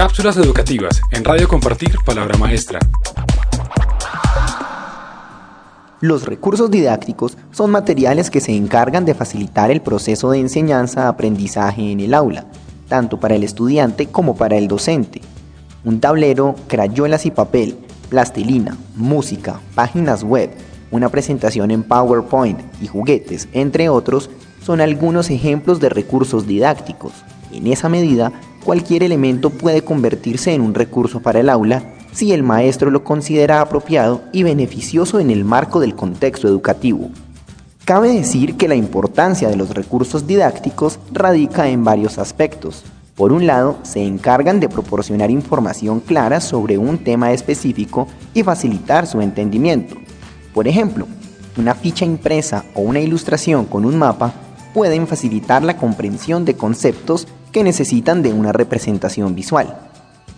Cápsulas educativas en Radio Compartir Palabra Maestra. Los recursos didácticos son materiales que se encargan de facilitar el proceso de enseñanza-aprendizaje en el aula, tanto para el estudiante como para el docente. Un tablero, crayolas y papel, plastilina, música, páginas web, una presentación en PowerPoint y juguetes, entre otros, son algunos ejemplos de recursos didácticos. En esa medida, cualquier elemento puede convertirse en un recurso para el aula si el maestro lo considera apropiado y beneficioso en el marco del contexto educativo. Cabe decir que la importancia de los recursos didácticos radica en varios aspectos. Por un lado, se encargan de proporcionar información clara sobre un tema específico y facilitar su entendimiento. Por ejemplo, una ficha impresa o una ilustración con un mapa pueden facilitar la comprensión de conceptos que necesitan de una representación visual.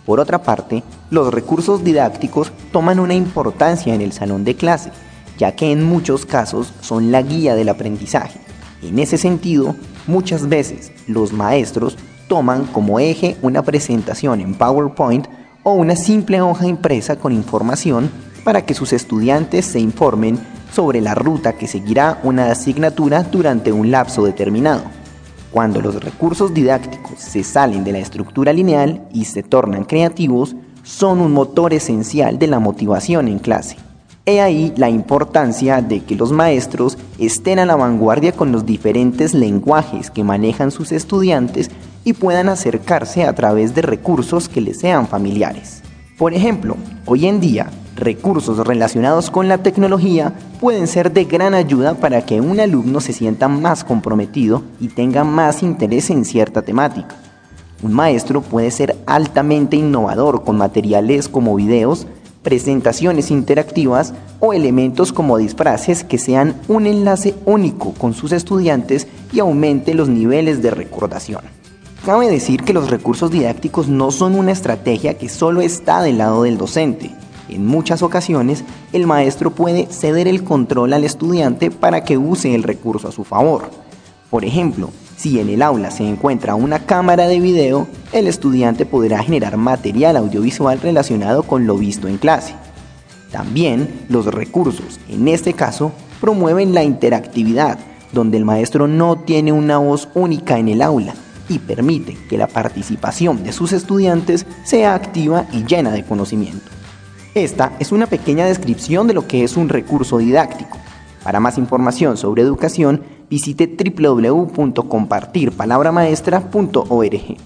Por otra parte, los recursos didácticos toman una importancia en el salón de clase, ya que en muchos casos son la guía del aprendizaje. En ese sentido, muchas veces los maestros toman como eje una presentación en PowerPoint o una simple hoja impresa con información para que sus estudiantes se informen sobre la ruta que seguirá una asignatura durante un lapso determinado. Cuando los recursos didácticos se salen de la estructura lineal y se tornan creativos, son un motor esencial de la motivación en clase. He ahí la importancia de que los maestros estén a la vanguardia con los diferentes lenguajes que manejan sus estudiantes y puedan acercarse a través de recursos que les sean familiares. Por ejemplo, hoy en día recursos relacionados con la tecnología pueden ser de gran ayuda para que un alumno se sienta más comprometido y tenga más interés en cierta temática. Un maestro puede ser altamente innovador con materiales como videos, presentaciones interactivas o elementos como disfraces que sean un enlace único con sus estudiantes y aumente los niveles de recordación. Cabe decir que los recursos didácticos no son una estrategia que solo está del lado del docente, en muchas ocasiones, el maestro puede ceder el control al estudiante para que use el recurso a su favor. Por ejemplo, si en el aula se encuentra una cámara de video, el estudiante podrá generar material audiovisual relacionado con lo visto en clase. También los recursos, en este caso, promueven la interactividad, donde el maestro no tiene una voz única en el aula y permite que la participación de sus estudiantes sea activa y llena de conocimiento. Esta es una pequeña descripción de lo que es un recurso didáctico. Para más información sobre educación, visite www.compartirpalabramaestra.org.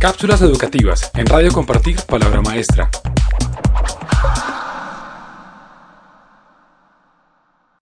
Cápsulas educativas en Radio Compartir Palabra Maestra.